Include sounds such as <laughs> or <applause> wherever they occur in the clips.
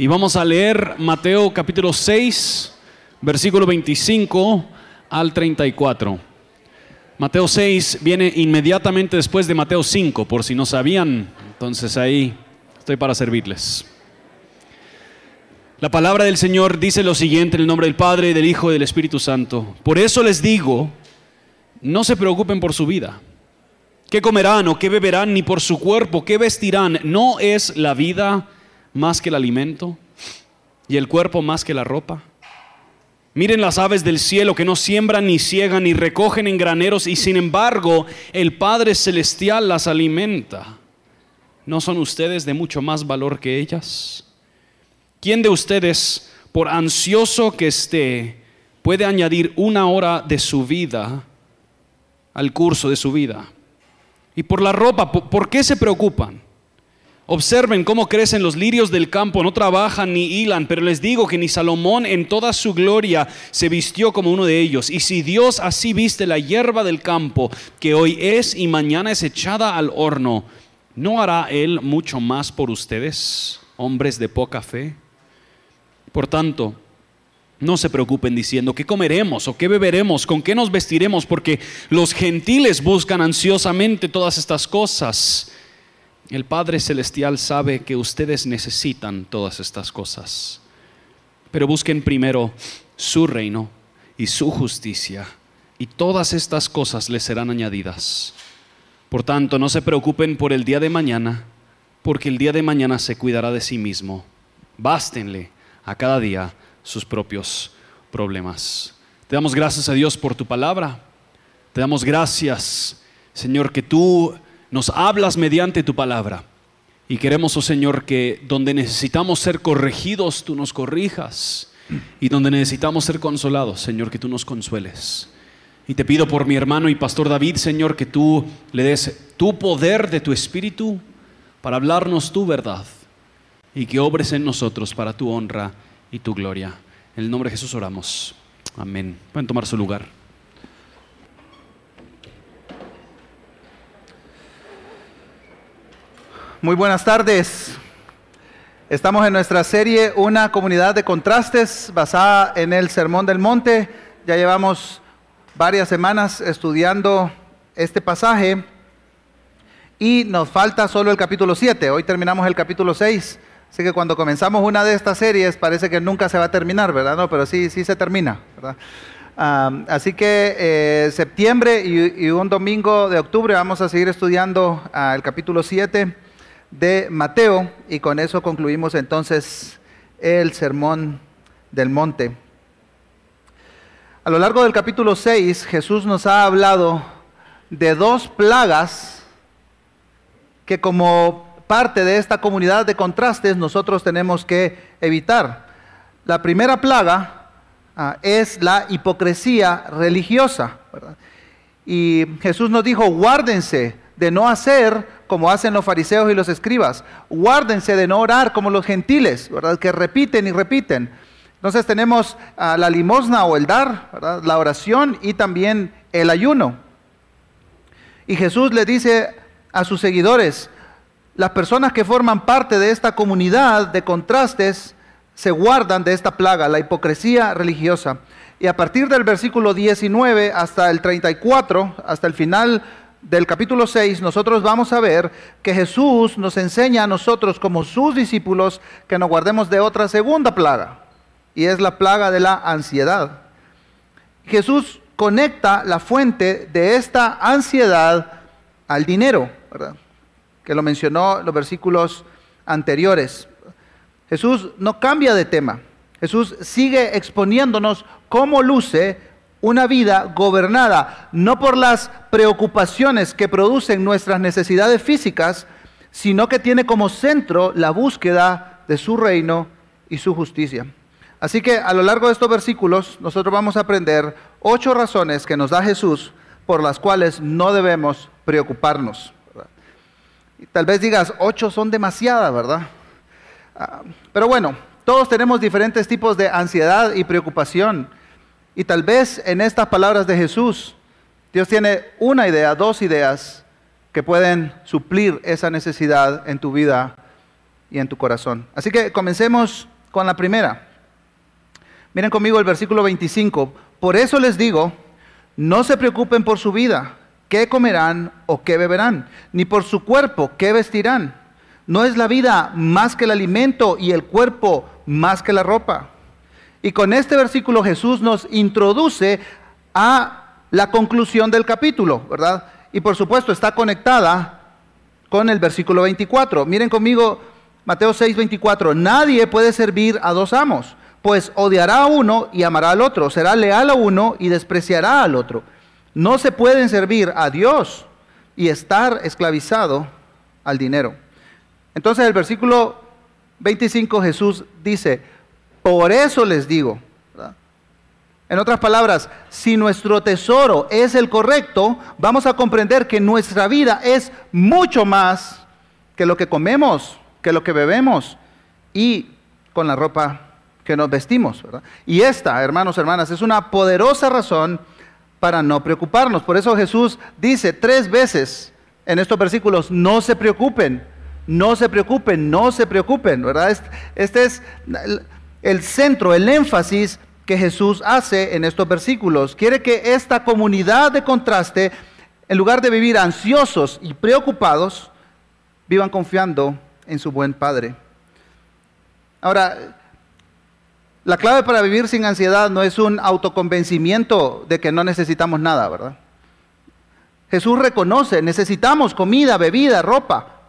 Y vamos a leer Mateo capítulo 6, versículo 25 al 34. Mateo 6 viene inmediatamente después de Mateo 5, por si no sabían. Entonces ahí estoy para servirles. La palabra del Señor dice lo siguiente en el nombre del Padre, del Hijo y del Espíritu Santo. Por eso les digo, no se preocupen por su vida. ¿Qué comerán o qué beberán? Ni por su cuerpo, ¿qué vestirán? ¿No es la vida más que el alimento y el cuerpo más que la ropa? Miren las aves del cielo que no siembran ni ciegan ni recogen en graneros y sin embargo el Padre Celestial las alimenta. ¿No son ustedes de mucho más valor que ellas? ¿Quién de ustedes, por ansioso que esté, puede añadir una hora de su vida al curso de su vida? Y por la ropa, ¿por qué se preocupan? Observen cómo crecen los lirios del campo, no trabajan ni hilan, pero les digo que ni Salomón en toda su gloria se vistió como uno de ellos. Y si Dios así viste la hierba del campo, que hoy es y mañana es echada al horno, ¿no hará Él mucho más por ustedes, hombres de poca fe? Por tanto, no se preocupen diciendo qué comeremos o qué beberemos, con qué nos vestiremos, porque los gentiles buscan ansiosamente todas estas cosas el Padre Celestial sabe que ustedes necesitan todas estas cosas, pero busquen primero su reino y su justicia, y todas estas cosas les serán añadidas. Por tanto, no se preocupen por el día de mañana, porque el día de mañana se cuidará de sí mismo. Bástenle a cada día sus propios problemas. Te damos gracias a Dios por tu palabra. Te damos gracias, Señor, que tú nos hablas mediante tu palabra. Y queremos, oh Señor, que donde necesitamos ser corregidos, tú nos corrijas. Y donde necesitamos ser consolados, Señor, que tú nos consueles. Y te pido por mi hermano y pastor David, Señor, que tú le des tu poder de tu espíritu para hablarnos tu verdad. Y que obres en nosotros para tu honra y tu gloria. En el nombre de Jesús oramos. Amén. Pueden tomar su lugar. Muy buenas tardes. Estamos en nuestra serie Una comunidad de contrastes basada en el Sermón del Monte. Ya llevamos varias semanas estudiando este pasaje y nos falta solo el capítulo 7. Hoy terminamos el capítulo 6. Así que cuando comenzamos una de estas series parece que nunca se va a terminar, ¿verdad? No, pero sí, sí se termina, ¿verdad? así que eh, septiembre y, un domingo de octubre vamos a seguir estudiando ah, el capítulo 7 de Mateo y con eso concluimos entonces el sermón del monte. A lo largo del capítulo 6 Jesús nos ha hablado de dos plagas que como parte de esta comunidad de contrastes nosotros tenemos que evitar. La primera plaga ah, es la hipocresía religiosa. Y Jesús nos dijo, guárdense de no hacer como hacen los fariseos y los escribas. Guárdense de no orar como los gentiles, ¿verdad? Que repiten y repiten. Entonces tenemos la limosna o el dar, la oración y también el ayuno. Y Jesús le dice a sus seguidores, las personas que forman parte de esta comunidad de contrastes se guardan de esta plaga, la hipocresía religiosa. Y a partir del versículo 19 hasta el 34, hasta el final del capítulo 6, nosotros vamos a ver que Jesús nos enseña a nosotros como sus discípulos que nos guardemos de otra segunda plaga, y es la plaga de la ansiedad. Jesús conecta la fuente de esta ansiedad al dinero, que lo mencionó en los versículos anteriores. Jesús no cambia de tema. Jesús sigue exponiéndonos cómo luce una vida gobernada no por las preocupaciones que producen nuestras necesidades físicas, sino que tiene como centro la búsqueda de su reino y su justicia. Así que a lo largo de estos versículos nosotros vamos a aprender ocho razones que nos da Jesús por las cuales no debemos preocuparnos. Y tal vez digas, ocho son demasiadas, ¿verdad? Ah, pero bueno, todos tenemos diferentes tipos de ansiedad y preocupación. Y tal vez en estas palabras de Jesús, Dios tiene una idea, dos ideas que pueden suplir esa necesidad en tu vida y en tu corazón. Así que comencemos con la primera. Miren conmigo el versículo 25. Por eso les digo, no se preocupen por su vida, qué comerán o qué beberán, ni por su cuerpo, qué vestirán. ¿No es la vida más que el alimento y el cuerpo más que la ropa? Y con este versículo Jesús nos introduce a la conclusión del capítulo, ¿verdad? Y por supuesto está conectada con el versículo 24. Miren conmigo Mateo 6, 24. Nadie puede servir a dos amos, pues odiará a uno y amará al otro, será leal a uno y despreciará al otro. No se pueden servir a Dios y estar esclavizado al dinero. Entonces el versículo 25 Jesús dice, por eso les digo, en otras palabras, si nuestro tesoro es el correcto, vamos a comprender que nuestra vida es mucho más que lo que comemos, que lo que bebemos y con la ropa que nos vestimos. Y esta, hermanos, hermanas, es una poderosa razón para no preocuparnos. Por eso Jesús dice tres veces en estos versículos, no se preocupen, no se preocupen, no se preocupen, ¿verdad? Este es el centro, el énfasis que Jesús hace en estos versículos. Quiere que esta comunidad de contraste, en lugar de vivir ansiosos y preocupados, vivan confiando en su buen Padre. Ahora, la clave para vivir sin ansiedad no es un autoconvencimiento de que no necesitamos nada, ¿verdad? Jesús reconoce, necesitamos comida, bebida, ropa.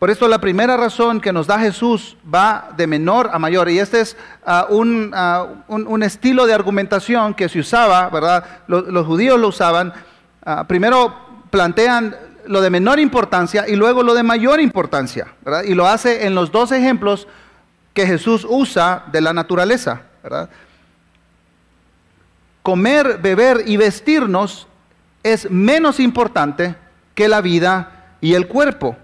Por esto la primera razón que nos da Jesús va de menor a mayor. Y este es ah, ah, un, estilo de argumentación que se usaba, ¿verdad? Los, judíos lo usaban. Ah, primero plantean lo de menor importancia y luego lo de mayor importancia, ¿verdad? Y lo hace en los dos ejemplos que Jesús usa de la naturaleza, ¿verdad? Comer, beber y vestirnos es menos importante que la vida y el cuerpo.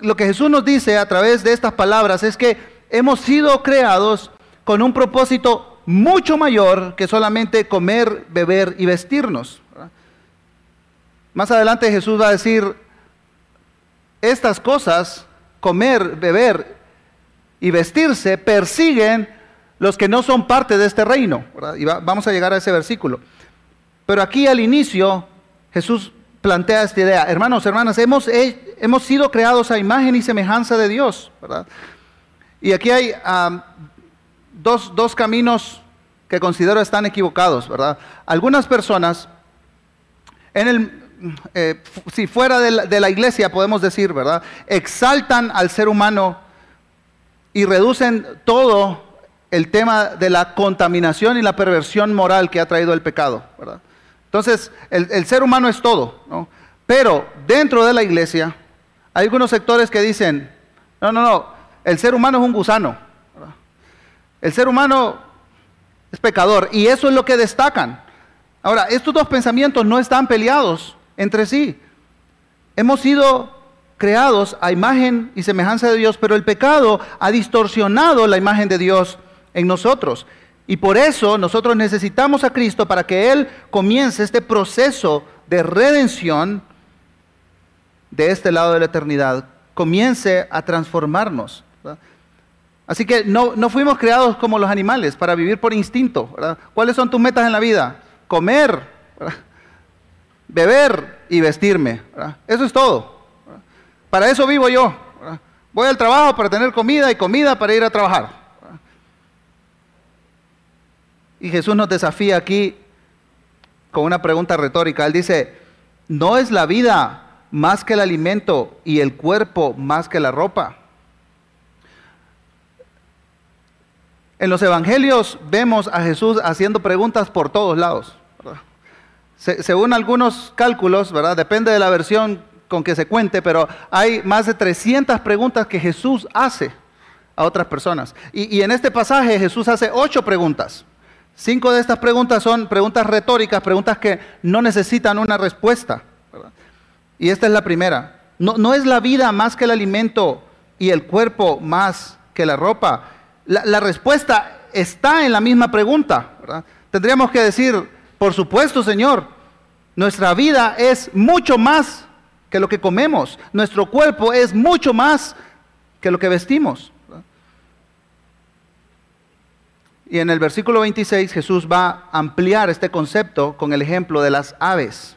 Lo, que Jesús nos dice a través de estas palabras es que hemos sido creados con un propósito mucho mayor que solamente comer, beber y vestirnos. Más adelante Jesús va a decir, estas cosas, comer, beber y vestirse, persiguen los que no son parte de este reino. Y vamos a llegar a ese versículo. Pero aquí al inicio Jesús plantea esta idea. Hermanos, hermanas, hemos, hemos sido creados a imagen y semejanza de Dios, ¿verdad? Y aquí hay dos, dos, caminos que considero están equivocados, ¿verdad? Algunas personas, el, eh, si fuera de la, de la iglesia podemos decir, ¿verdad? Exaltan al ser humano y reducen todo el tema de la contaminación y la perversión moral que ha traído el pecado, ¿verdad? Entonces, el, ser humano es todo, ¿no? Pero dentro de la iglesia hay algunos sectores que dicen, no, no, no, el ser humano es un gusano. El ser humano es pecador y eso es lo que destacan. Ahora, estos dos pensamientos no están peleados entre sí. Hemos sido creados a imagen y semejanza de Dios, pero el pecado ha distorsionado la imagen de Dios en nosotros. Y por eso nosotros necesitamos a Cristo para que Él comience este proceso de redención de este lado de la eternidad, comience a transformarnos. Así que no, fuimos creados como los animales para vivir por instinto. ¿Cuáles son tus metas en la vida? Comer, beber y vestirme. Eso es todo. Para eso vivo yo. Voy al trabajo para tener comida y comida para ir a trabajar. Y Jesús nos desafía aquí con una pregunta retórica. Él dice, ¿no es la vida más que el alimento y el cuerpo más que la ropa? En los evangelios vemos a Jesús haciendo preguntas por todos lados. según algunos cálculos, ¿verdad? depende de la versión con que se cuente, pero hay más de 300 preguntas que Jesús hace a otras personas. Y, y en este pasaje Jesús hace ocho preguntas. Cinco de estas preguntas son preguntas retóricas, preguntas que no necesitan una respuesta. Y esta es la primera. No, es la vida más que el alimento y el cuerpo más que la ropa. La, respuesta está en la misma pregunta. Tendríamos que decir, por supuesto, Señor, nuestra vida es mucho más que lo que comemos. Nuestro cuerpo es mucho más que lo que vestimos. Y en el versículo 26 Jesús va a ampliar este concepto con el ejemplo de las aves.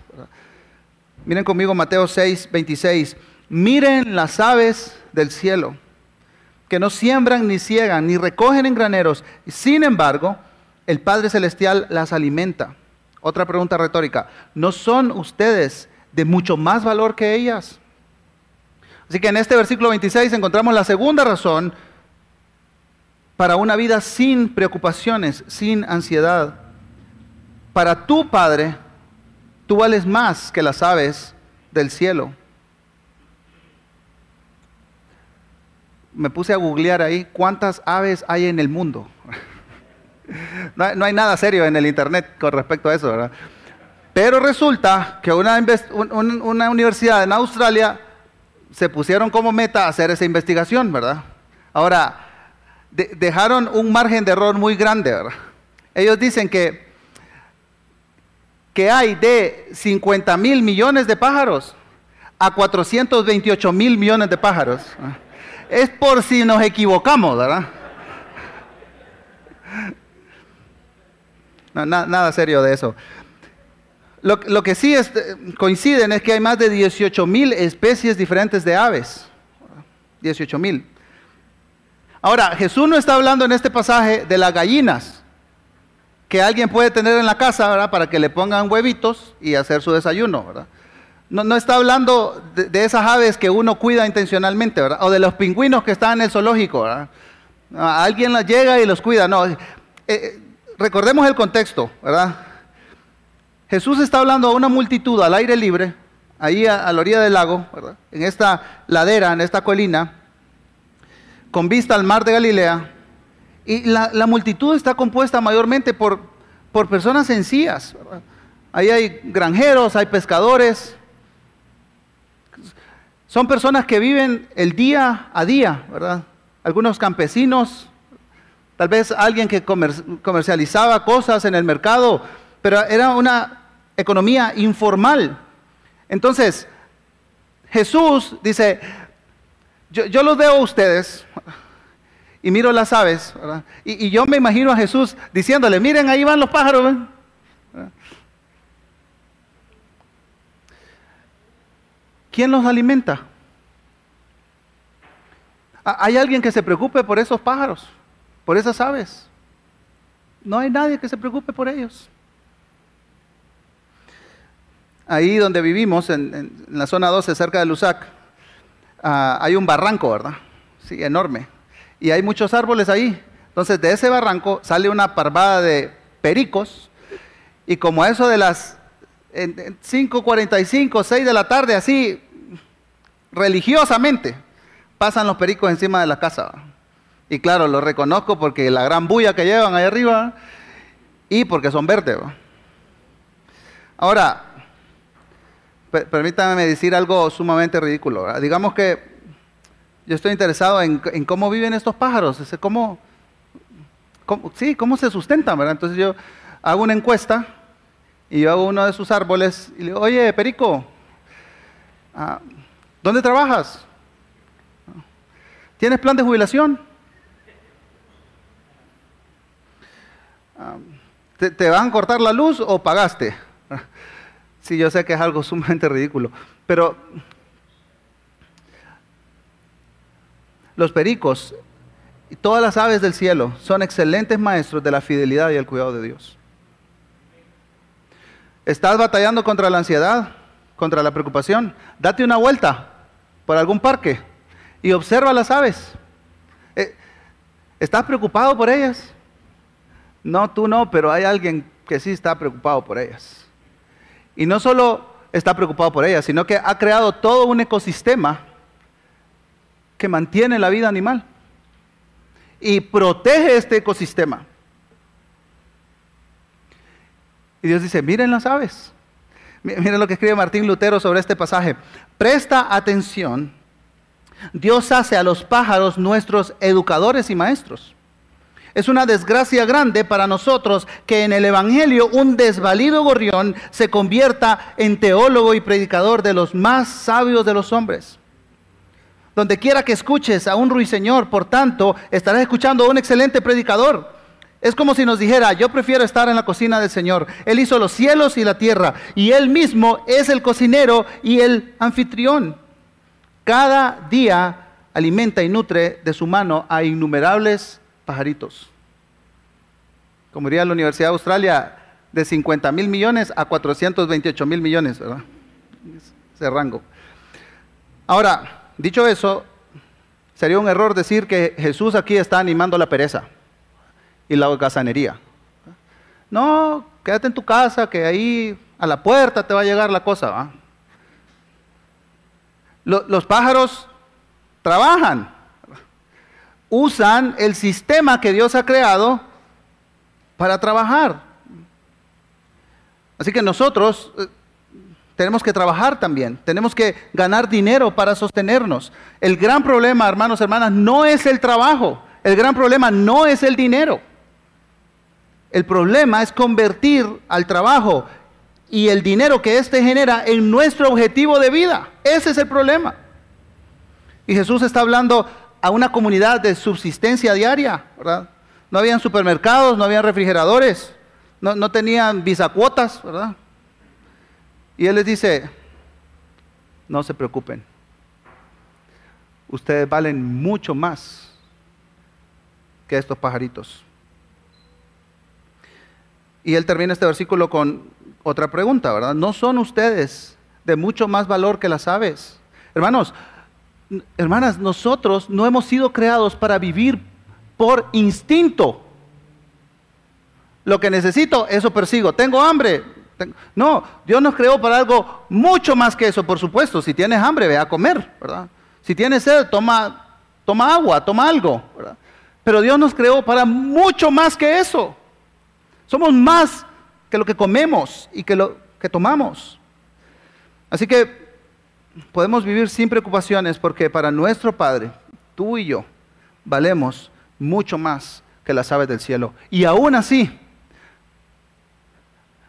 Miren conmigo Mateo 6, 26. Miren las aves del cielo, que no siembran ni ciegan, ni recogen en graneros. Sin embargo, el Padre Celestial las alimenta. Otra pregunta retórica. ¿No son ustedes de mucho más valor que ellas? Así que en este versículo 26 encontramos la segunda razón para una vida sin preocupaciones, sin ansiedad. Para tu Padre, tú vales más que las aves del cielo. Me puse a googlear ahí cuántas aves hay en el mundo. <laughs> No hay, nada serio en el Internet con respecto a eso, ¿verdad? Pero resulta que una, universidad en Australia se pusieron como meta hacer esa investigación, ¿verdad? Ahora, dejaron un margen de error muy grande. ¿verdad? Ellos dicen que, que hay de 50 mil millones de pájaros a 428 mil millones de pájaros. Es por si nos equivocamos, ¿verdad? nada serio de eso. Lo, que sí coinciden es que hay más de 18 mil especies diferentes de aves. 18 mil. Ahora, Jesús no está hablando en este pasaje de las gallinas que alguien puede tener en la casa, ¿verdad? Para que le pongan huevitos y hacer su desayuno, ¿verdad? No, está hablando de, esas aves que uno cuida intencionalmente, ¿verdad? O de los pingüinos que están en el zoológico, ¿verdad? Alguien las llega y los cuida, no. Eh, eh, recordemos el contexto, ¿verdad? Jesús está hablando a una multitud al aire libre, ahí a, a la orilla del lago, ¿verdad? En esta ladera, en esta colina con vista al mar de Galilea, y la, multitud está compuesta mayormente por, por personas sencillas. Ahí hay granjeros, hay pescadores. Son personas que viven el día a día, ¿verdad? Algunos campesinos, tal vez alguien que comercializaba cosas en el mercado, pero era una economía informal. Entonces, Jesús dice, yo, los veo a ustedes y miro las aves, Y, yo me imagino a Jesús diciéndole, miren, ahí van los pájaros. ¿Quién los alimenta? ¿Hay alguien que se preocupe por esos pájaros, por esas aves? No hay nadie que se preocupe por ellos. Ahí donde vivimos, en, en la zona 12, cerca de Lusac, Ah, hay un barranco, ¿verdad? Sí, enorme. Y hay muchos árboles ahí. Entonces, de ese barranco sale una parvada de pericos. Y como a eso de las 5.45, 6 de la tarde, así, religiosamente, pasan los pericos encima de la casa. Y claro, los reconozco porque la gran bulla que llevan ahí arriba y porque son verdes. Ahora, permítame decir algo sumamente ridículo. Digamos que yo estoy interesado en, cómo viven estos pájaros, cómo, sí, cómo se sustentan, ¿verdad? Entonces yo hago una encuesta y yo hago uno de sus árboles y le digo, oye, Perico, ah, ¿dónde trabajas? ¿Tienes plan de jubilación? Ah, ¿Te van a cortar la luz o pagaste? <laughs> Sí, yo sé que es algo <laughs> sumamente ridículo, pero los pericos y todas las aves del cielo son excelentes maestros de la fidelidad y el cuidado de Dios. ¿Estás batallando contra la ansiedad, contra la preocupación? Date una vuelta por algún parque y observa las aves. Eh, ¿Estás preocupado por ellas? No, tú no, pero hay alguien que sí está preocupado por ellas. Y no solo está preocupado por ella, sino que ha creado todo un ecosistema que mantiene la vida animal y protege este ecosistema. Y Dios dice, miren las aves. Miren lo que escribe Martín Lutero sobre este pasaje. Presta atención. Dios hace a los pájaros nuestros educadores y maestros. Es una desgracia grande para nosotros que en el Evangelio un desvalido gorrión se convierta en teólogo y predicador de los más sabios de los hombres. Donde quiera que escuches a un ruiseñor, por tanto, estarás escuchando a un excelente predicador. Es como si nos dijera, yo prefiero estar en la cocina del Señor. Él hizo los cielos y la tierra, y Él mismo es el cocinero y el anfitrión. Cada día alimenta y nutre de su mano a innumerables pajaritos. Como diría la Universidad de Australia, de 50 mil millones a 428 mil millones, ¿verdad? Ese rango. Ahora, dicho eso, sería un error decir que Jesús aquí está animando la pereza y la holgazanería. No, quédate en tu casa, que ahí a la puerta te va a llegar la cosa. Los pájaros trabajan, usan el sistema que Dios ha creado para trabajar. Así que nosotros eh, tenemos que trabajar también, tenemos que ganar dinero para sostenernos. El gran problema, hermanos, hermanas, no es el trabajo, el gran problema no es el dinero. El problema es convertir al trabajo y el dinero que éste genera en nuestro objetivo de vida. Ese es el problema. Y Jesús está hablando a una comunidad de subsistencia diaria, ¿verdad? No habían supermercados, no habían refrigeradores, no, no tenían bisacuotas, ¿verdad? Y Él les dice, no se preocupen, ustedes valen mucho más que estos pajaritos. Y Él termina este versículo con otra pregunta, ¿verdad? ¿No son ustedes de mucho más valor que las aves? Hermanos, hermanas, nosotros no hemos sido creados para vivir por instinto. Lo que necesito, eso persigo. Tengo hambre. No, Dios nos creó para algo mucho más que eso, por supuesto. Si tienes hambre, ve a comer, ¿verdad? Si tienes sed, toma, toma agua, toma algo, ¿verdad? Pero Dios nos creó para mucho más que eso. Somos más que lo que comemos y que lo que tomamos. Así que podemos vivir sin preocupaciones porque para nuestro Padre, tú y yo, valemos mucho más que las aves del cielo. Y aún así,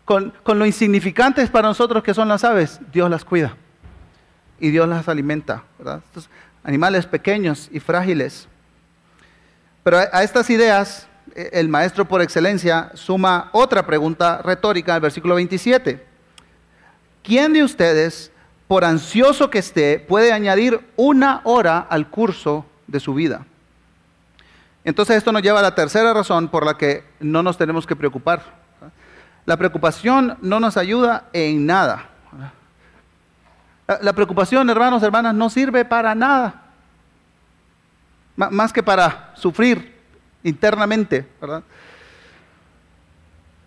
con, lo insignificantes para nosotros que son las aves, Dios las cuida y Dios las alimenta. Estos animales pequeños y frágiles. Pero a, estas ideas, e, el maestro por excelencia suma otra pregunta retórica el versículo 27. ¿Quién de ustedes por ansioso que esté, puede añadir una hora al curso de su vida. Entonces esto nos lleva a la tercera razón por la que no nos tenemos que preocupar. La preocupación no nos ayuda en nada. La preocupación, hermanos, hermanas, no sirve para nada. más que para sufrir internamente,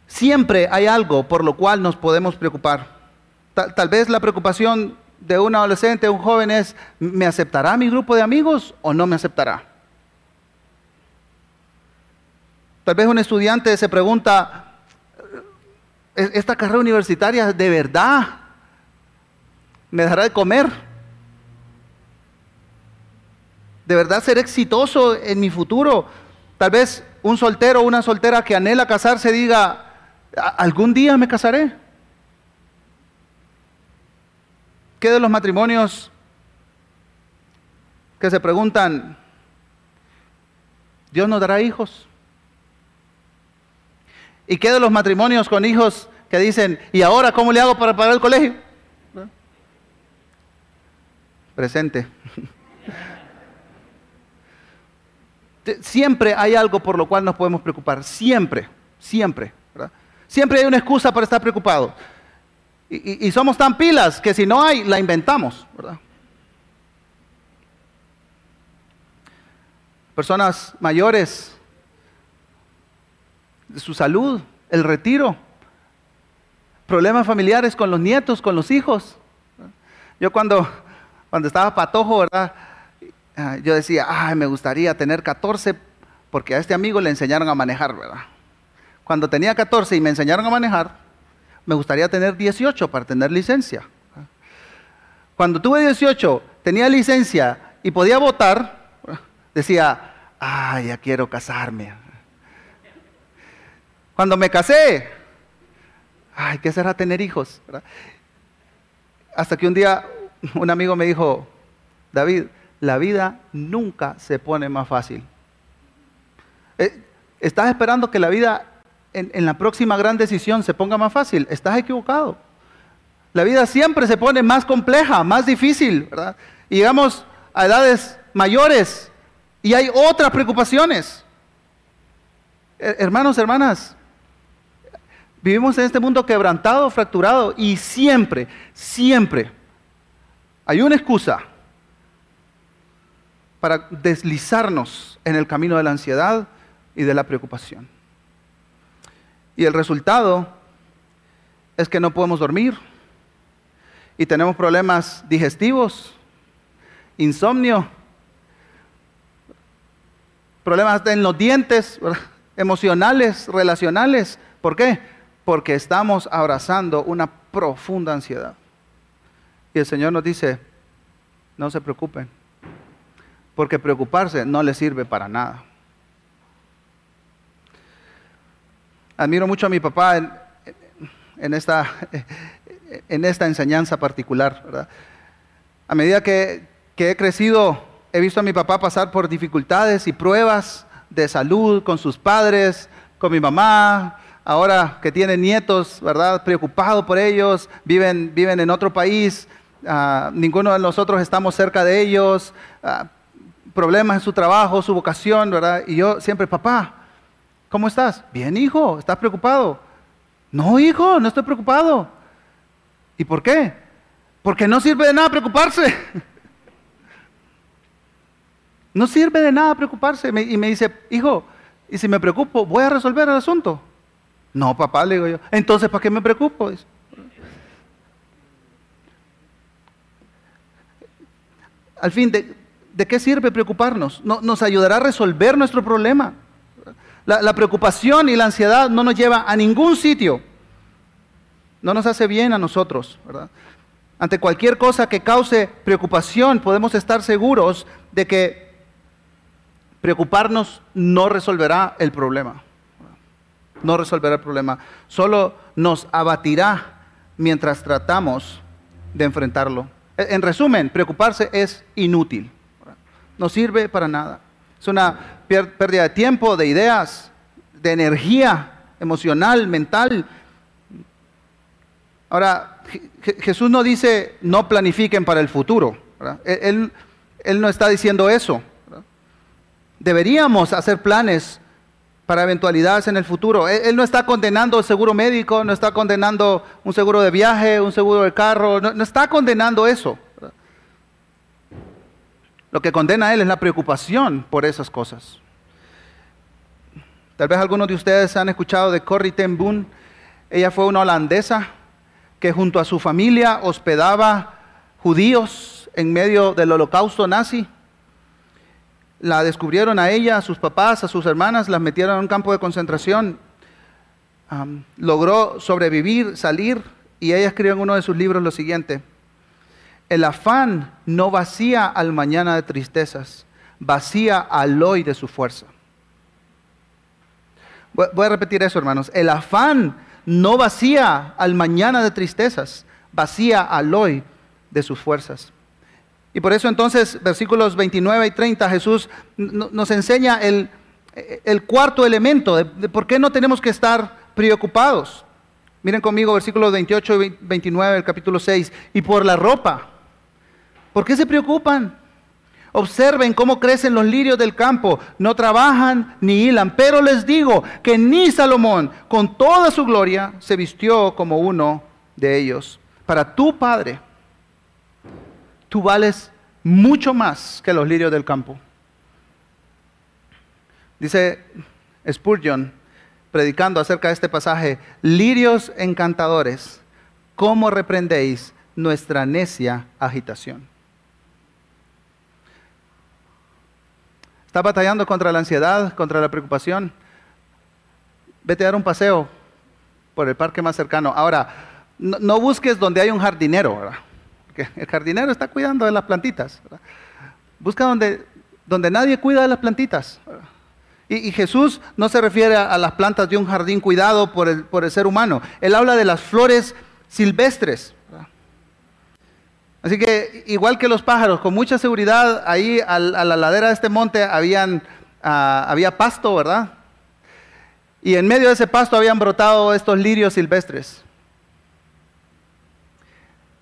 Siempre hay algo por lo cual nos podemos preocupar. Tal, vez la preocupación de un adolescente, un joven es, ¿me aceptará mi grupo de amigos o no me aceptará? Tal vez un estudiante se pregunta, ¿E-, ¿esta carrera universitaria de verdad me dará de comer? ¿De verdad ser exitoso en mi futuro? Tal vez un soltero o una soltera que anhela casarse diga, ¿algún día me casaré? ¿Qué de los matrimonios que se preguntan, ¿Dios nos dará hijos? ¿Y qué de los matrimonios con hijos que dicen, ¿y ahora cómo le hago para pagar el colegio? Presente. <laughs> Siempre hay algo por lo cual nos podemos preocupar, siempre, siempre. Siempre hay una excusa para estar preocupado. Y, somos tan pilas que si no hay, la inventamos, ¿verdad? Personas mayores, su salud, el retiro, problemas familiares con los nietos, con los hijos. Yo cuando, cuando estaba patojo, ¿verdad? Ah, yo decía, ay, me gustaría tener 14 porque a este amigo le enseñaron a manejar, ¿verdad? Cuando tenía 14 y me enseñaron a manejar, me gustaría tener 18 para tener licencia. Cuando tuve 18, tenía licencia y podía votar, decía, ah, ya quiero casarme. Cuando me casé, ay, ¿qué será tener hijos? Hasta que un día un amigo me dijo, David, la vida nunca se pone más fácil. Eh, ¿Estás esperando que la vida en, la próxima gran decisión se ponga más fácil? Estás equivocado. La vida siempre se pone más compleja, más difícil, ¿verdad? Llegamos a edades mayores y hay otras preocupaciones. Hermanos, hermanas, vivimos en este mundo quebrantado, fracturado y siempre, siempre hay una excusa para deslizarnos en el camino de la ansiedad y de la preocupación. Y el resultado es que no podemos dormir y tenemos problemas digestivos, insomnio, problemas en los dientes, emocionales, relacionales. ¿Por qué? Porque estamos abrazando una profunda ansiedad. Y el Señor nos dice, no se preocupen, porque preocuparse no le sirve para nada. Admiro mucho a mi papá en, esta, en esta enseñanza particular. A medida que, que he crecido, he visto a mi papá pasar por dificultades y pruebas de salud con sus padres, con mi mamá, ahora que tiene nietos, ¿verdad? Preocupado por ellos, viven, viven en otro país, ah, ninguno de nosotros estamos cerca de ellos, ah, problemas en su trabajo, su vocación, ¿verdad? Y yo siempre, papá, ¿cómo estás? Bien, hijo, ¿estás preocupado? No, hijo, no estoy preocupado. ¿Y por qué? Porque no sirve de nada preocuparse. <laughs> No sirve de nada preocuparse. Y me dice, hijo, ¿y si me preocupo, voy a resolver el asunto? No, papá, le digo yo. Entonces, ¿para qué me preocupo? Al fin, de, ¿de qué sirve preocuparnos? No, nos ayudará a resolver nuestro problema. La, preocupación y la ansiedad no nos lleva a ningún sitio. No nos hace bien a nosotros, Ante cualquier cosa que cause preocupación, podemos estar seguros de que preocuparnos no resolverá el problema. No resolverá el problema. Solo nos abatirá mientras tratamos de enfrentarlo. En resumen, preocuparse es inútil no sirve para nada. Es una pérdida de tiempo, de ideas, de energía emocional, mental. Ahora, Jesús no dice no planifiquen para el futuro. Él, él, no está diciendo eso. Deberíamos hacer planes para eventualidades en el futuro. Él, no está condenando el seguro médico, no está condenando un seguro de viaje, un seguro de carro, no está condenando eso. Lo que condena a él es la preocupación por esas cosas. Tal vez algunos de ustedes han escuchado de Corrie ten Boom. Ella fue una holandesa que junto a su familia hospedaba judíos en medio del holocausto nazi. La descubrieron a ella, a sus papás, a sus hermanas, las metieron en un campo de concentración. logró sobrevivir, salir, y ella escribió en uno de sus libros lo siguiente. El afán no vacía al mañana de tristezas, vacía al hoy de su fuerza. Voy a repetir eso, hermanos. El afán no vacía al mañana de tristezas, vacía al hoy de sus fuerzas. Y por eso entonces, versículos 29 y 30, Jesús nos enseña el, cuarto elemento de, de, por qué no tenemos que estar preocupados. Miren conmigo versículos 28 y 29 del capítulo 6. Y por la ropa, ¿Por qué se preocupan? Observen cómo crecen los lirios del campo, no trabajan ni hilan, pero les digo que ni Salomón, con toda su gloria, se vistió como uno de ellos. Para tu Padre, tú vales mucho más que los lirios del campo. Dice Spurgeon, predicando acerca de este pasaje, lirios encantadores, ¿cómo reprendéis nuestra necia agitación? ¿Estás batallando contra la ansiedad, contra la preocupación? Vete a dar un paseo por el parque más cercano. Ahora, no, busques donde hay un jardinero. El jardinero está cuidando de las plantitas. Busca donde, donde nadie cuida de las plantitas. Y, Jesús no se refiere a, las plantas de un jardín cuidado por el, por el ser humano. Él habla de las flores silvestres. Así que igual que los pájaros, con mucha seguridad, ahí a, la ladera de este monte habían, ah, había pasto, ¿verdad? Y en medio de ese pasto habían brotado estos lirios silvestres.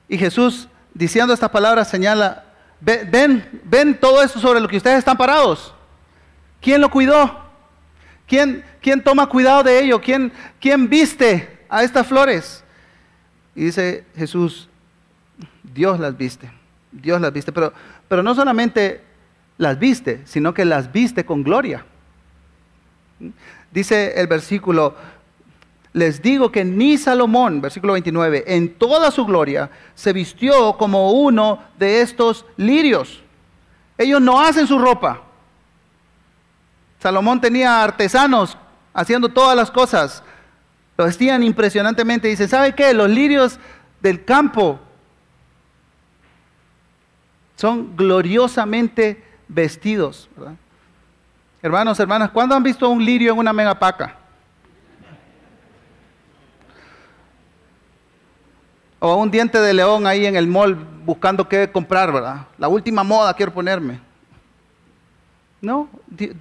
Y Jesús, diciendo estas palabras, señala, ven, ven todo esto sobre lo que ustedes están parados. ¿Quién lo cuidó? ¿Quién, quién toma cuidado de ello? ¿Quién, ¿Quién viste a estas flores? Y dice Jesús, Dios las viste, Dios las viste, pero, pero no solamente las viste, sino que las viste con gloria. Dice el versículo, les digo que ni Salomón, versículo 29, en toda su gloria se vistió como uno de estos lirios. Ellos no hacen su ropa. Salomón tenía artesanos haciendo todas las cosas. Lo vestían impresionantemente. Dice, ¿sabe qué? Los lirios del campo son gloriosamente vestidos. Hermanos, hermanas, ¿cuándo han visto un lirio en una megapaca? O un diente de león ahí en el mall buscando qué comprar, ¿verdad? La última moda quiero ponerme. No,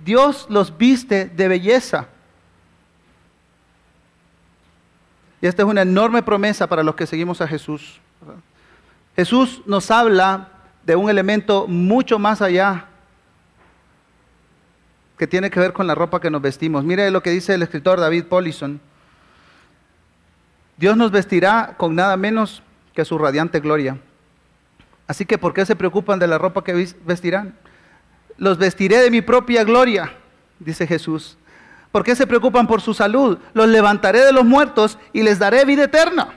Dios los viste de belleza. Y esta es una enorme promesa para los que seguimos a Jesús. Jesús nos habla de un elemento mucho más allá que tiene que ver con la ropa que nos vestimos. Mire lo que dice el escritor David Paulison. Dios nos vestirá con nada menos que su radiante gloria. Así que, ¿por qué se preocupan de la ropa que vestirán? Los vestiré de mi propia gloria, dice Jesús. ¿Por qué se preocupan por su salud? Los levantaré de los muertos y les daré vida eterna.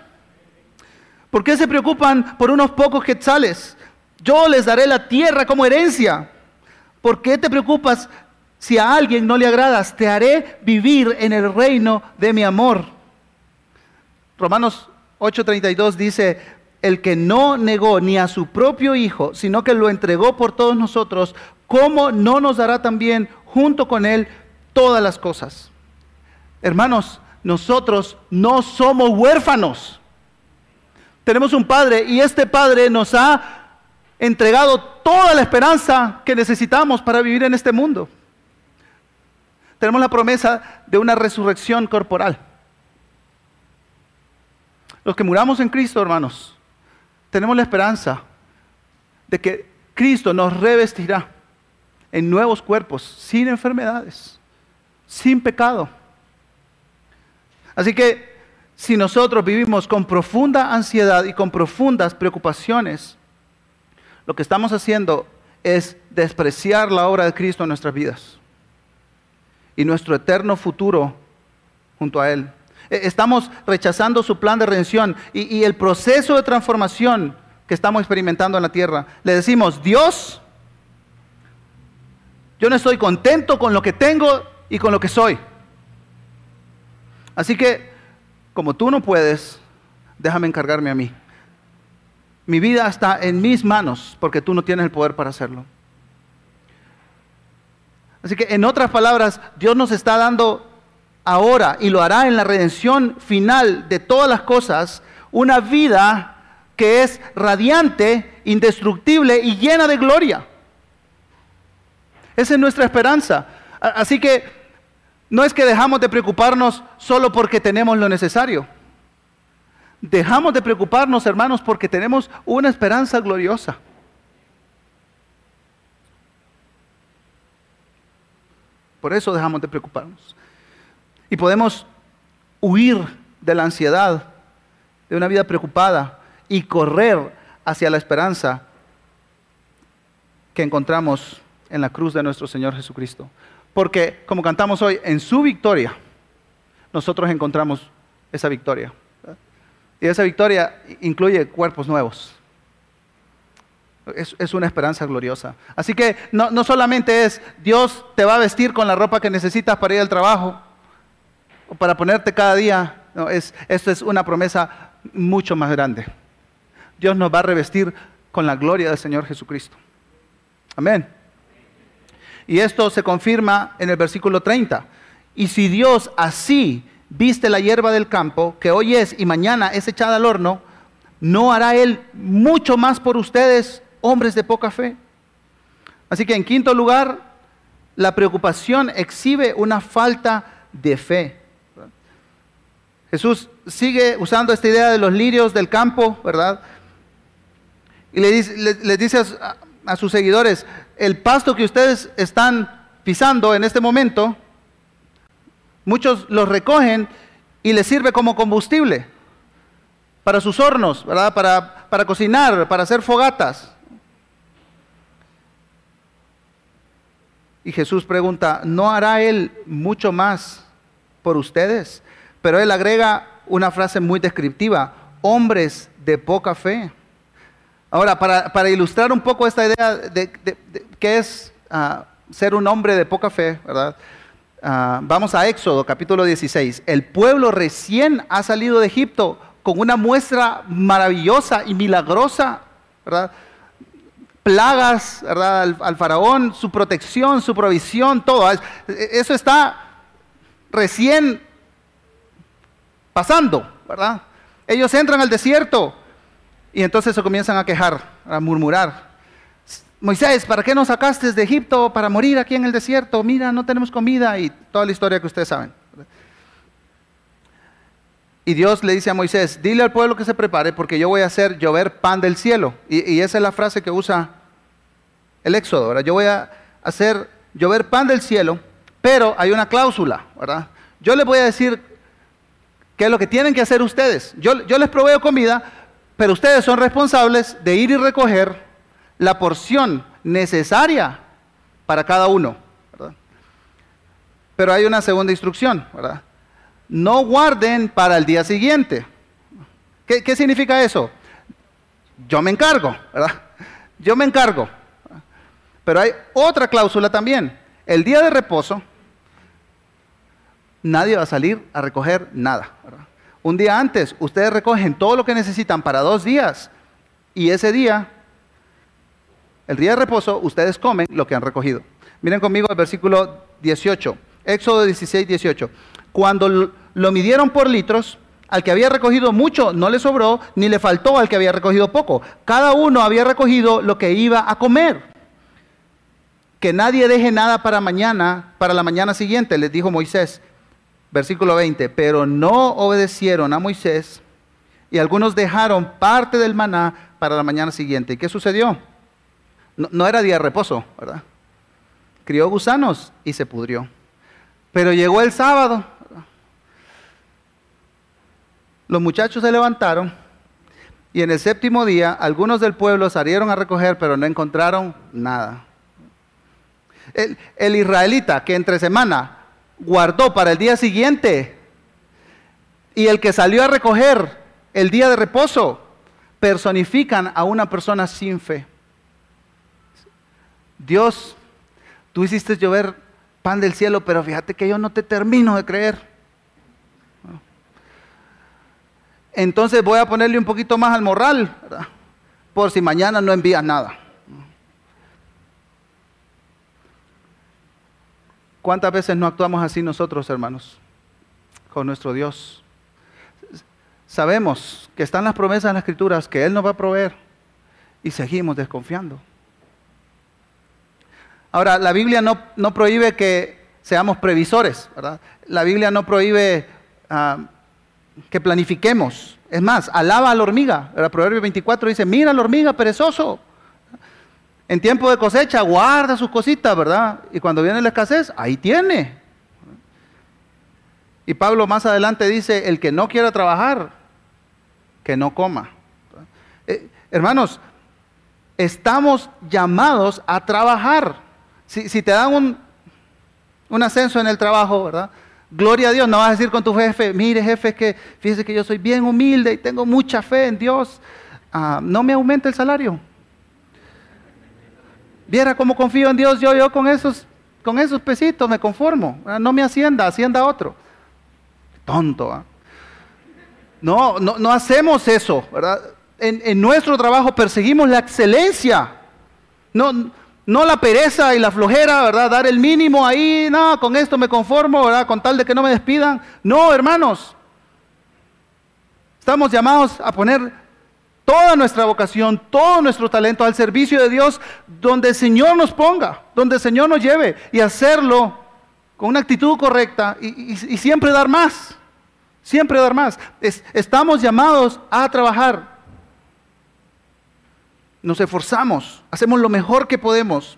¿Por qué se preocupan por unos pocos quetzales? Yo les daré la tierra como herencia. ¿Por qué te preocupas si a alguien no le agradas? Te haré vivir en el reino de mi amor. Romanos 8:32 dice, el que no negó ni a su propio Hijo, sino que lo entregó por todos nosotros, ¿cómo no nos dará también junto con él todas las cosas. Hermanos, nosotros no somos huérfanos. Tenemos un Padre y este Padre nos ha entregado toda la esperanza que necesitamos para vivir en este mundo. Tenemos la promesa de una resurrección corporal. Los que muramos en Cristo, hermanos, tenemos la esperanza de que Cristo nos revestirá en nuevos cuerpos, sin enfermedades sin pecado. Así que si nosotros vivimos con profunda ansiedad y con profundas preocupaciones, lo que estamos haciendo es despreciar la obra de Cristo en nuestras vidas y nuestro eterno futuro junto a Él. E, estamos rechazando su plan de redención y, y, el proceso de transformación que estamos experimentando en la tierra. Le decimos, Dios, yo no estoy contento con lo que tengo y con lo que soy. Así que, como tú no puedes, déjame encargarme a mí. Mi vida está en mis manos porque tú no tienes el poder para hacerlo. Así que, en otras palabras, Dios nos está dando ahora y lo hará en la redención final de todas las cosas, una vida que es radiante, indestructible y llena de gloria. Esa es nuestra esperanza. Así que no es que dejamos de preocuparnos solo porque tenemos lo necesario. Dejamos de preocuparnos, hermanos, porque tenemos una esperanza gloriosa. Por eso dejamos de preocuparnos. Y podemos huir de la ansiedad, de una vida preocupada, y correr hacia la esperanza que encontramos en la cruz de nuestro Señor Jesucristo. Porque, como cantamos hoy, en su victoria, nosotros encontramos esa victoria. Y esa victoria incluye cuerpos nuevos. Es, una esperanza gloriosa. Así que no, solamente es Dios te va a vestir con la ropa que necesitas para ir al trabajo para ponerte cada día. No, es, esto es una promesa mucho más grande. Dios nos va a revestir con la gloria del Señor Jesucristo. Amén. Y esto se confirma en el versículo 30. Y si Dios así viste la hierba del campo, que hoy es y mañana es echada al horno, ¿no hará Él mucho más por ustedes, hombres de poca fe? Así que en quinto lugar, la preocupación exhibe una falta de fe. Jesús sigue usando esta idea de los lirios del campo, ¿verdad? Y le dice, les dice a, a sus seguidores, el pasto que ustedes están pisando en este momento, muchos los recogen y les sirve como combustible para sus hornos, ¿verdad? Para, para cocinar, para hacer fogatas. Y Jesús pregunta, ¿no hará Él mucho más por ustedes? Pero Él agrega una frase muy descriptiva, hombres de poca fe. Ahora, para, ilustrar un poco esta idea de, qué es ah, ser un hombre de poca fe, ¿verdad? Ah, vamos a Éxodo capítulo 16. El pueblo recién ha salido de Egipto con una muestra maravillosa y milagrosa, ¿verdad? Plagas, ¿verdad? Al faraón, su protección, su provisión, todo. Eso está recién pasando, ¿verdad? Ellos entran al desierto y entonces se comienzan a quejar, a murmurar. Moisés, ¿para qué nos sacaste de Egipto para morir aquí en el desierto? Mira, no tenemos comida y toda la historia que ustedes saben. Y Dios le dice a Moisés, dile al pueblo que se prepare porque yo voy a hacer llover pan del cielo. Y, esa es la frase que usa el Éxodo, ¿verdad? Yo voy a hacer llover pan del cielo, pero hay una cláusula, ¿verdad? Yo les voy a decir qué es lo que tienen que hacer ustedes. Yo, les proveo comida, pero ustedes son responsables de ir y recoger la porción necesaria para cada uno. Pero hay una segunda instrucción, ¿verdad? No guarden para el día siguiente. ¿Qué, ¿Qué, significa eso? Yo me encargo, ¿verdad? Yo me encargo. Pero hay otra cláusula también. El día de reposo, nadie va a salir a recoger nada. Un día antes, ustedes recogen todo lo que necesitan para dos días y ese día, el día de reposo, ustedes comen lo que han recogido. Miren conmigo el versículo 18, Éxodo 16, 18. Cuando lo midieron por litros, al que había recogido mucho no le sobró, ni le faltó al que había recogido poco. Cada uno había recogido lo que iba a comer. Que nadie deje nada para mañana, para la mañana siguiente, les dijo Moisés. Versículo 20, pero no obedecieron a Moisés y algunos dejaron parte del maná para la mañana siguiente. ¿Y qué sucedió? No, era día de reposo, ¿verdad? Crió gusanos y se pudrió. Pero llegó el sábado. Los muchachos se levantaron y en el séptimo día algunos del pueblo salieron a recoger, pero no encontraron nada. El, el israelita que entre semana guardó para el día siguiente. Y el que salió a recoger el día de reposo, personifican a una persona sin fe. Dios, tú hiciste llover pan del cielo, pero fíjate que yo no te termino de creer. Entonces voy a ponerle un poquito más al morral, por si mañana no envías nada. ¿Cuántas veces no actuamos así nosotros, hermanos, con nuestro Dios? Sabemos que están las promesas en las escrituras que Él nos va a proveer y seguimos desconfiando. Ahora, la Biblia no, no prohíbe que seamos previsores, ¿verdad? La Biblia no prohíbe ah, que planifiquemos. Es más, alaba a la hormiga. El Proverbio 24 dice, mira la hormiga perezoso. En tiempo de cosecha guarda sus cositas, ¿verdad? Y cuando viene la escasez, ahí tiene. Y Pablo más adelante dice, el que no quiera trabajar, que no coma. Eh, hermanos, estamos llamados a trabajar. Si, te dan un, ascenso en el trabajo, ¿verdad? Gloria a Dios, no vas a decir con tu jefe, mire jefe, que fíjese que yo soy bien humilde y tengo mucha fe en Dios. Ah, no me aumente el salario. Viera cómo confío en Dios, yo, yo con esos, con esos pesitos me conformo. No me hacienda, hacienda otro. Tonto. ¿ah? No, no, no, hacemos eso, ¿verdad? En, nuestro trabajo perseguimos la excelencia. No, No la pereza y la flojera, ¿verdad? Dar el mínimo ahí, no, con esto me conformo, ¿verdad? Con tal de que no me despidan. No, hermanos. Estamos llamados a poner toda nuestra vocación, todo nuestro talento al servicio de Dios, donde el Señor nos ponga, donde el Señor nos lleve y hacerlo con una actitud correcta y, siempre dar más, siempre dar más. estamos llamados a trabajar. Nos esforzamos, hacemos lo mejor que podemos.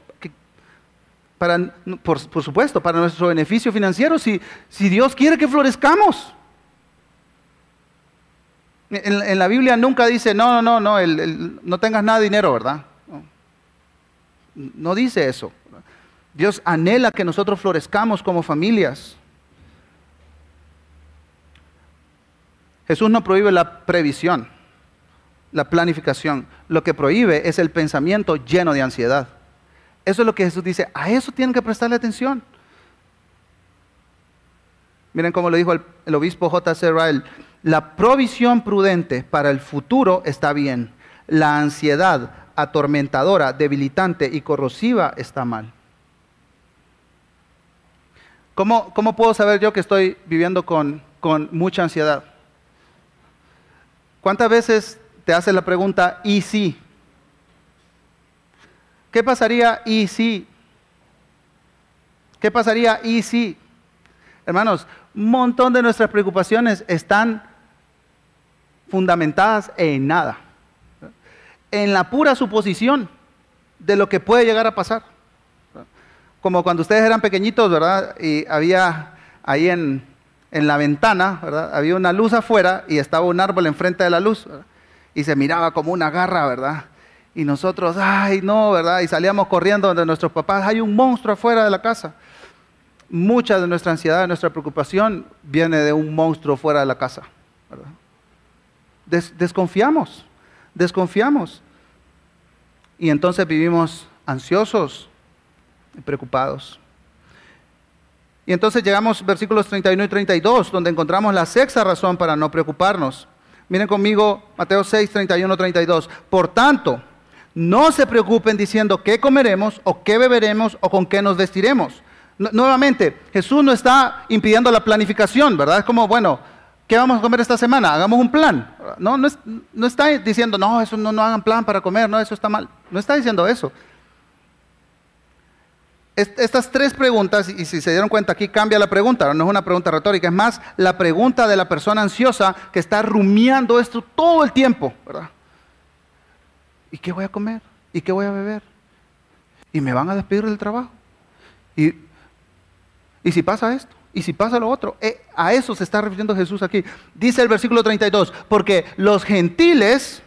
para, por, supuesto, para nuestro beneficio financiero, si, si Dios quiere que florezcamos. En, la Biblia nunca dice, no, no, no, no, no tengas nada de dinero, ¿verdad? No, dice eso. Dios anhela que nosotros florezcamos como familias. Jesús no prohíbe la previsión, la planificación. Lo que prohíbe es el pensamiento lleno de ansiedad. Eso es lo que Jesús dice. A eso tienen que prestarle atención. Miren cómo lo dijo el, el obispo J.C. Ryle. La provisión prudente para el futuro está bien. La ansiedad atormentadora, debilitante y corrosiva está mal. ¿Cómo, puedo saber yo que estoy viviendo con, con mucha ansiedad? ¿Cuántas veces te hace la pregunta, ¿y si? ¿Qué pasaría y si? ¿Qué pasaría y si? Hermanos, un montón de nuestras preocupaciones están fundamentadas en nada, en la pura suposición de lo que puede llegar a pasar. Como cuando ustedes eran pequeñitos, ¿verdad? Y había ahí en, la ventana, ¿verdad? Había una luz afuera y estaba un árbol enfrente de la luz, y se miraba como una garra, ¿verdad? Y nosotros, ay, no, ¿verdad? Y salíamos corriendo donde nuestros papás, hay un monstruo afuera de la casa. Mucha de nuestra ansiedad, de nuestra preocupación viene de un monstruo fuera de la casa, desconfiamos, desconfiamos. Y entonces vivimos ansiosos y preocupados. Y entonces llegamos versículos 31 y 32, donde encontramos la sexta razón para no preocuparnos. Miren conmigo Mateo 6, 31, 32. Por tanto, no se preocupen diciendo qué comeremos o qué beberemos o con qué nos vestiremos. nuevamente, Jesús no está impidiendo la planificación, ¿verdad? Es como, bueno, ¿qué vamos a comer esta semana? Hagamos un plan. No, no, está diciendo, no, eso no, hagan plan para comer, no, eso está mal. No está diciendo eso. estas tres preguntas, y si se dieron cuenta aquí cambia la pregunta, no es una pregunta retórica, es más la pregunta de la persona ansiosa que está rumiando esto todo el tiempo, ¿verdad? ¿Y qué voy a comer? ¿Y qué voy a beber? ¿Y me van a despedir del trabajo? ¿Y, y si pasa esto? Y si pasa lo otro, eh, a eso se está refiriendo Jesús aquí. Dice el versículo 32, porque los gentiles,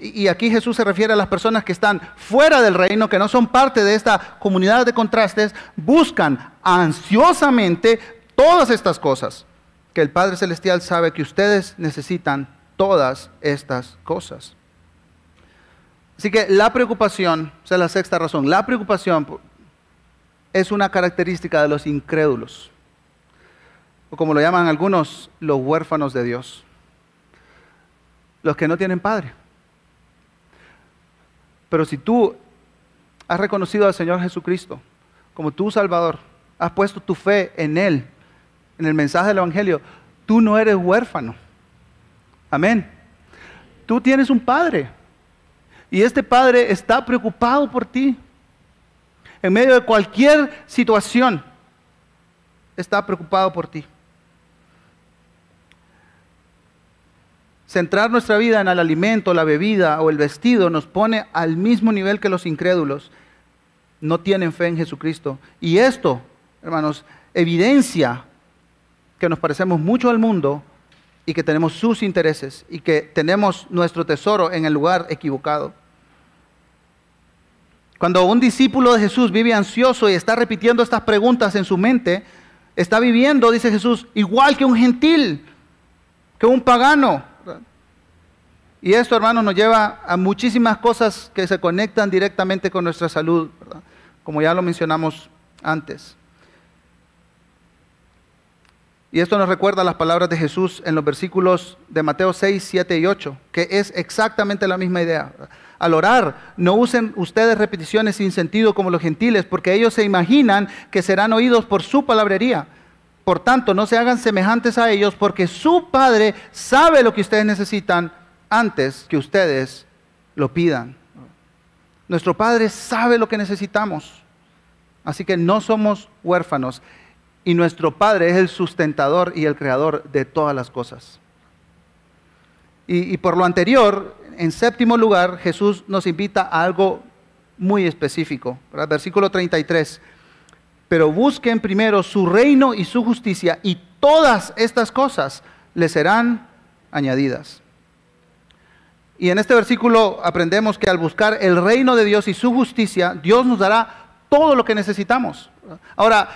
y aquí Jesús se refiere a las personas que están fuera del reino, que no son parte de esta comunidad de contrastes, buscan ansiosamente todas estas cosas, que el Padre Celestial sabe que ustedes necesitan todas estas cosas. Así que la preocupación, esa es la sexta razón, la preocupación es una característica de los incrédulos o como lo llaman algunos, los huérfanos de Dios, los que no tienen padre. Pero si tú has reconocido al Señor Jesucristo como tu Salvador, has puesto tu fe en Él, en el mensaje del Evangelio, tú no eres huérfano. Amén. Tú tienes un Padre. Y este Padre está preocupado por ti. En medio de cualquier situación, está preocupado por ti. Centrar nuestra vida en el alimento, la bebida o el vestido nos pone al mismo nivel que los incrédulos. No tienen fe en Jesucristo. Y esto, hermanos, evidencia que nos parecemos mucho al mundo y que tenemos sus intereses y que tenemos nuestro tesoro en el lugar equivocado. Cuando un discípulo de Jesús vive ansioso y está repitiendo estas preguntas en su mente, está viviendo, dice Jesús, igual que un gentil, que un pagano. Y esto, hermanos, nos lleva a muchísimas cosas que se conectan directamente con nuestra salud, como ya lo mencionamos antes. Y esto nos recuerda las palabras de Jesús en los versículos de Mateo 6, 7 y 8, que es exactamente la misma idea. al orar, no usen ustedes repeticiones sin sentido como los gentiles, porque ellos se imaginan que serán oídos por su palabrería. Por tanto, no se hagan semejantes a ellos, porque su Padre sabe lo que ustedes necesitan antes que ustedes lo pidan. Nuestro Padre sabe lo que necesitamos. Así que no somos huérfanos. Y nuestro Padre es el sustentador y el creador de todas las cosas. Y, por lo anterior, en séptimo lugar, Jesús nos invita a algo muy específico. Versículo 33. Pero busquen primero su reino y su justicia y todas estas cosas les serán añadidas. Y en este versículo aprendemos que al buscar el reino de Dios y su justicia, Dios nos dará todo lo que necesitamos. Ahora,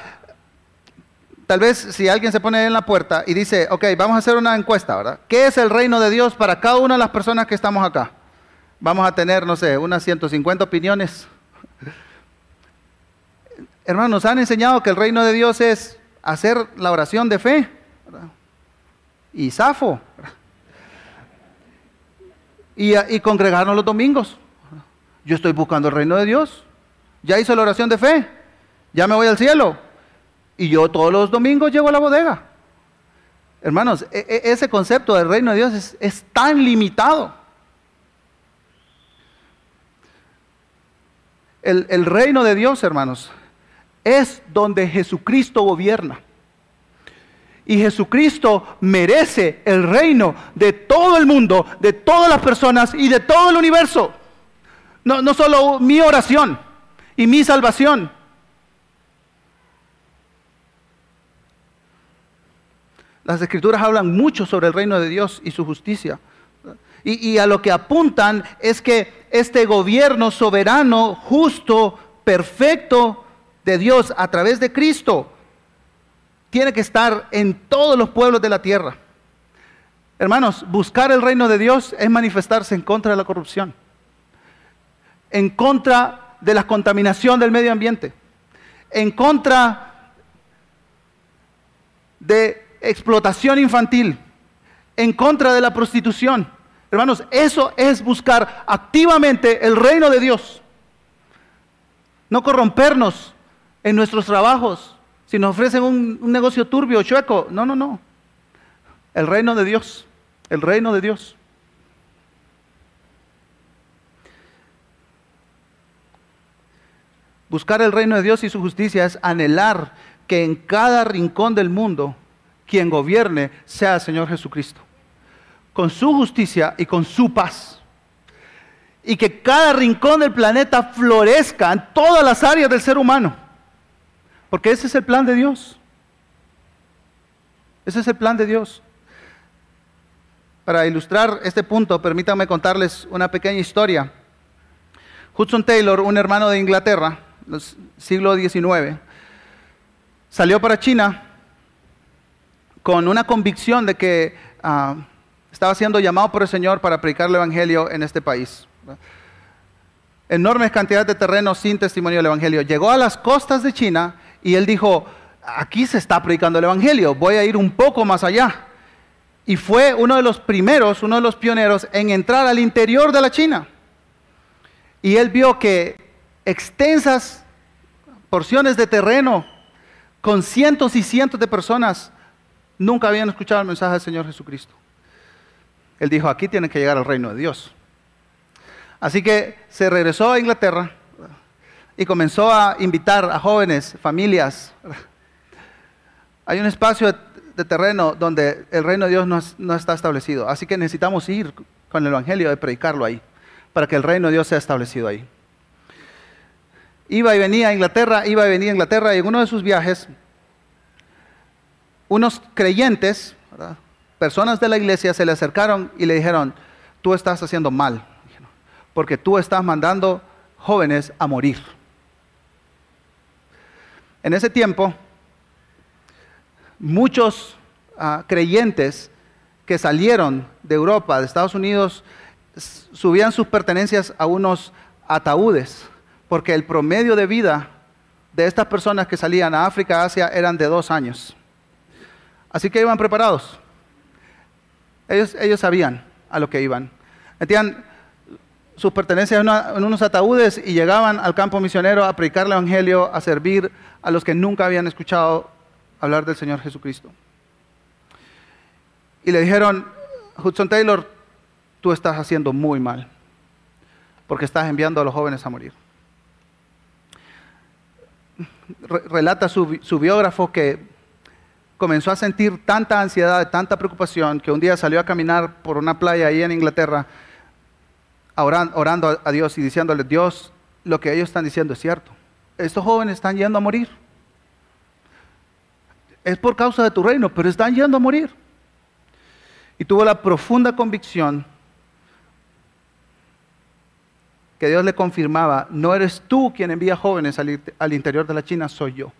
tal vez si alguien se pone en la puerta y dice, ok, vamos a hacer una encuesta, ¿verdad? ¿Qué es el reino de Dios para cada una de las personas que estamos acá? Vamos a tener, no sé, unas 150 opiniones. Hermanos, nos han enseñado que el reino de Dios es hacer la oración de fe. Y zafo. Y, y congregarnos los domingos. Yo estoy buscando el reino de Dios. Ya hice la oración de fe. Ya me voy al cielo. Y yo todos los domingos llego a la bodega. Hermanos, e, e, ese concepto del reino de Dios es, tan limitado. El, el reino de Dios, hermanos, es donde Jesucristo gobierna. Y Jesucristo merece el reino de todo el mundo, de todas las personas y de todo el universo. No, no solo mi oración y mi salvación, Las escrituras hablan mucho sobre el reino de Dios y su justicia. Y, a lo que apuntan es que este gobierno soberano, justo, perfecto de Dios a través de Cristo, tiene que estar en todos los pueblos de la tierra. Hermanos, buscar el reino de Dios es manifestarse en contra de la corrupción, en contra de la contaminación del medio ambiente, en contra de explotación infantil, en contra de la prostitución. Hermanos, eso es buscar activamente el reino de Dios. No corrompernos en nuestros trabajos. Si nos ofrecen un, negocio turbio, chueco. No, no, no. El reino de Dios. El reino de Dios. Buscar el reino de Dios y su justicia es anhelar que en cada rincón del mundo quien gobierne sea el Señor Jesucristo, con su justicia y con su paz. Y que cada rincón del planeta florezca en todas las áreas del ser humano. Porque ese es el plan de Dios. Ese es el plan de Dios. Para ilustrar este punto, permítanme contarles una pequeña historia. Hudson Taylor, un hermano de Inglaterra, siglo XIX, salió para China con una convicción de que ah, estaba siendo llamado por el Señor para predicar el Evangelio en este país. Enormes cantidades de terreno sin testimonio del Evangelio. Llegó a las costas de China y él dijo, aquí se está predicando el Evangelio, voy a ir un poco más allá. Y fue uno de los primeros, uno de los pioneros en entrar al interior de la China. Y él vio que extensas porciones de terreno con cientos y cientos de personas nunca habían escuchado el mensaje del Señor Jesucristo. Él dijo, aquí tienen que llegar al reino de Dios. Así que se regresó a Inglaterra y comenzó a invitar a jóvenes, familias. Hay un espacio de terreno donde el reino de Dios no, está establecido. Así que necesitamos ir con el Evangelio y predicarlo ahí, para que el reino de Dios sea establecido ahí. Iba y venía a Inglaterra, iba y venía a Inglaterra y en uno de sus viajes unos creyentes, personas de la iglesia, se le acercaron y le dijeron, tú estás haciendo mal, porque tú estás mandando jóvenes a morir. En ese tiempo, muchos ah, creyentes que salieron de Europa, de Estados Unidos, subían sus pertenencias a unos ataúdes, porque el promedio de vida de estas personas que salían a África, Asia, eran de dos años. Así que iban preparados. Ellos, ellos sabían a lo que iban. Sus pertenencias en, unos ataúdes y llegaban al campo misionero a predicar el Evangelio, a servir a los que nunca habían escuchado hablar del Señor Jesucristo. Y le dijeron, Hudson Taylor, tú estás haciendo muy mal, porque estás enviando a los jóvenes a morir. Re- relata su, su biógrafo que comenzó a sentir tanta ansiedad, tanta preocupación, que un día salió a caminar por una playa ahí en Inglaterra, oran- orando a- Dios y diciéndole, Dios, lo que ellos están diciendo es cierto. Estos jóvenes están yendo a morir. Es por causa de tu reino, pero están yendo a morir. Y tuvo la profunda convicción que Dios le confirmaba, no eres tú quien envía jóvenes al, al interior de la China, soy yo.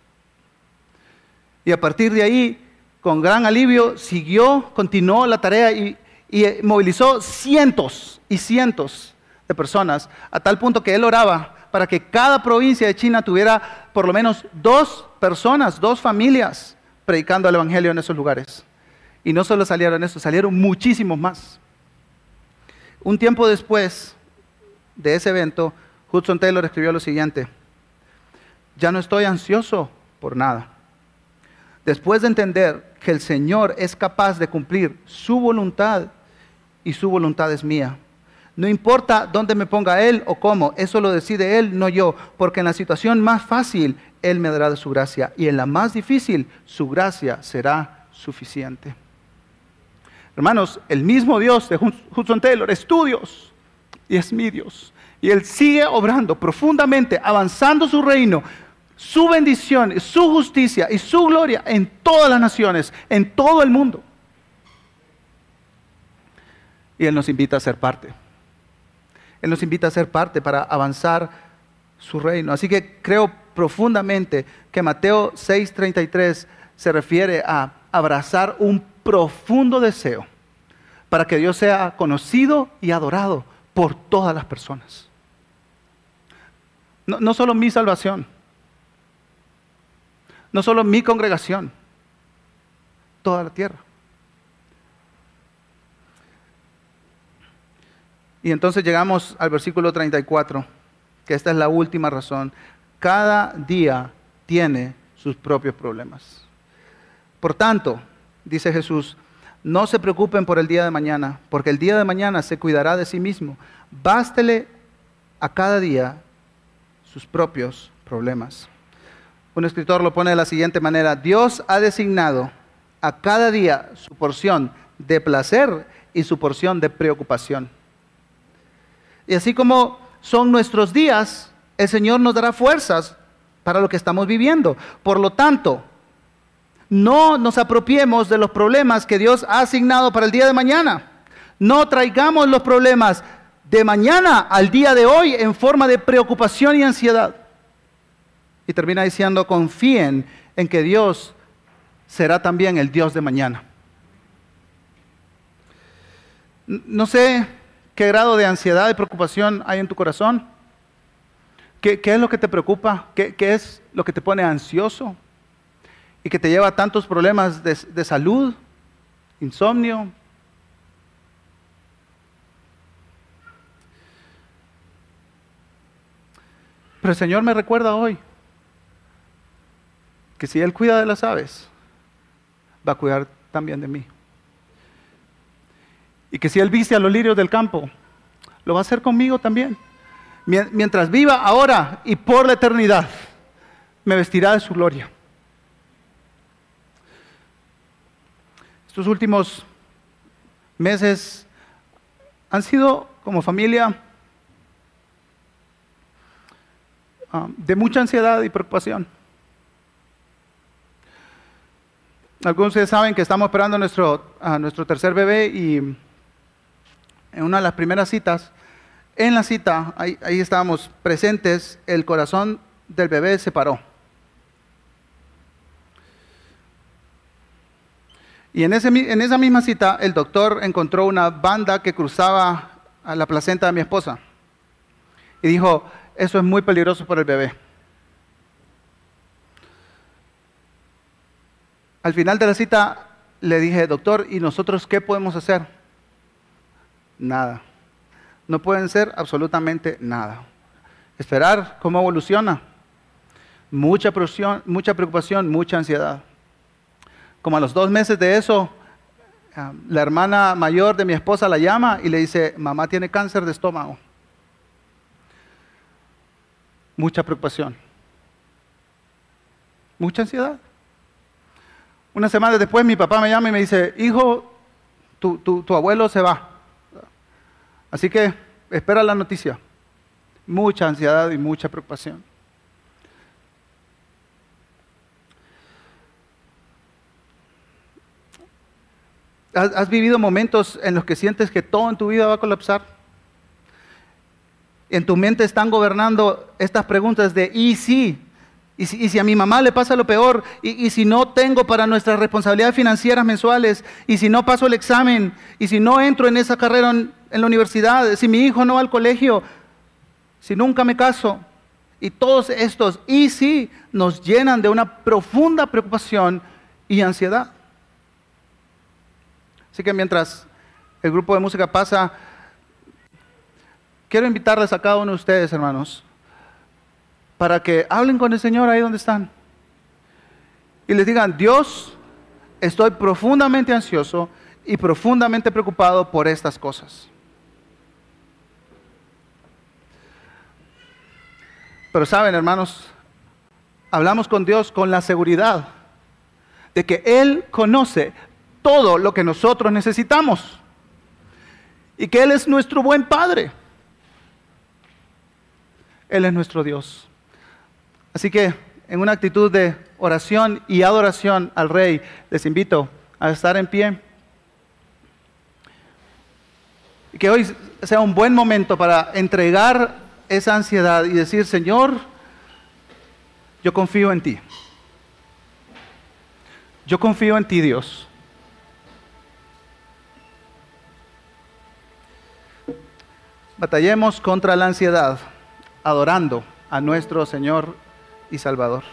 Y a partir de ahí, con gran alivio, siguió, continuó la tarea y, y, eh, movilizó cientos y cientos de personas, a tal punto que él oraba para que cada provincia de China tuviera por lo menos dos personas, dos familias predicando el Evangelio en esos lugares. Y no solo salieron esos, salieron muchísimos más. Un tiempo después de ese evento, Hudson Taylor escribió lo siguiente, ya no estoy ansioso por nada. Después de entender que el Señor es capaz de cumplir su voluntad y su voluntad es mía. No importa dónde me ponga Él o cómo, eso lo decide Él, no yo, porque en la situación más fácil Él me dará de su gracia y en la más difícil su gracia será suficiente. Hermanos, el mismo Dios de Hud- Hudson Taylor es tu Dios y es mi Dios. Y Él sigue obrando profundamente, avanzando su reino, su bendición, su justicia y su gloria en todas las naciones, en todo el mundo. Y Él nos invita a ser parte. Él nos invita a ser parte para avanzar su reino. Así que creo profundamente que Mateo 6:33 se refiere a abrazar un profundo deseo para que Dios sea conocido y adorado por todas las personas. No, no solo mi salvación, no solo mi congregación, toda la tierra. Y entonces llegamos al versículo 34, que esta es la última razón. Cada día tiene sus propios problemas. Por tanto, dice Jesús, no se preocupen por el día de mañana, porque el día de mañana se cuidará de sí mismo. Bástele a cada día sus propios problemas. Un escritor lo pone de la siguiente manera, Dios ha designado a cada día su porción de placer y su porción de preocupación. Y así como son nuestros días, el Señor nos dará fuerzas para lo que estamos viviendo. Por lo tanto, no nos apropiemos de los problemas que Dios ha asignado para el día de mañana. No traigamos los problemas de mañana al día de hoy en forma de preocupación y ansiedad. Y termina diciendo, confíen en que Dios será también el Dios de mañana. No sé qué grado de ansiedad y preocupación hay en tu corazón. ¿Qué, es lo que te preocupa? ¿Qué, qué es lo que te pone ansioso? Y que te lleva a tantos problemas de, de salud, insomnio. Pero el Señor me recuerda hoy que si Él cuida de las aves, va a cuidar también de mí. Y que si Él viste a los lirios del campo, lo va a hacer conmigo también. Mien- Mientras viva ahora y por la eternidad, me vestirá de su gloria. Estos últimos meses han sido como familia ah, de mucha ansiedad y preocupación. Algunos de ustedes saben que estamos esperando a nuestro, a nuestro tercer bebé y en una de las primeras citas, en la cita, ahí, estábamos presentes, el corazón del bebé se paró. Y en, ese en esa misma cita, el doctor encontró una banda que cruzaba a la placenta de mi esposa. Y dijo, eso es muy peligroso para el bebé. Al final de la cita le dije, doctor, ¿y nosotros qué podemos hacer? Nada. No pueden ser absolutamente nada. Esperar cómo evoluciona. Mucha preocupación, mucha preocupación, mucha ansiedad. Como a los dos meses de eso, ah, la hermana mayor de mi esposa la llama y le dice, mamá tiene cáncer de estómago. Mucha preocupación. Mucha ansiedad. Una semana después mi papá me llama y me dice, hijo, tu, tu abuelo se va. Así que espera la noticia. Mucha ansiedad y mucha preocupación. ¿Has, vivido momentos en los que sientes que todo en tu vida va a colapsar? En tu mente están gobernando estas preguntas de ¿y si? ¿Y si, a mi mamá le pasa lo peor? ¿Y, ¿Y si no tengo para nuestras responsabilidades financieras mensuales? ¿Y si no paso el examen? ¿Y si no entro en esa carrera en, la universidad? ¿Si mi hijo no va al colegio? ¿Si nunca me caso? Y todos estos y si nos llenan de una profunda preocupación y ansiedad. Así que mientras el grupo de música pasa, quiero invitarles a cada uno de ustedes, hermanos, para que hablen con el Señor ahí donde están. Y les digan, Dios, estoy profundamente ansioso y profundamente preocupado por estas cosas. Pero saben, hermanos, hablamos con Dios con la seguridad de que Él conoce todo lo que nosotros necesitamos. Y que Él es nuestro buen Padre. Él es nuestro Dios. Así que en una actitud de oración y adoración al Rey, les invito a estar en pie. Y que hoy sea un buen momento para entregar esa ansiedad y decir, Señor, yo confío en ti. Yo confío en ti, Dios. Batallemos contra la ansiedad, adorando a nuestro Señor y Salvador.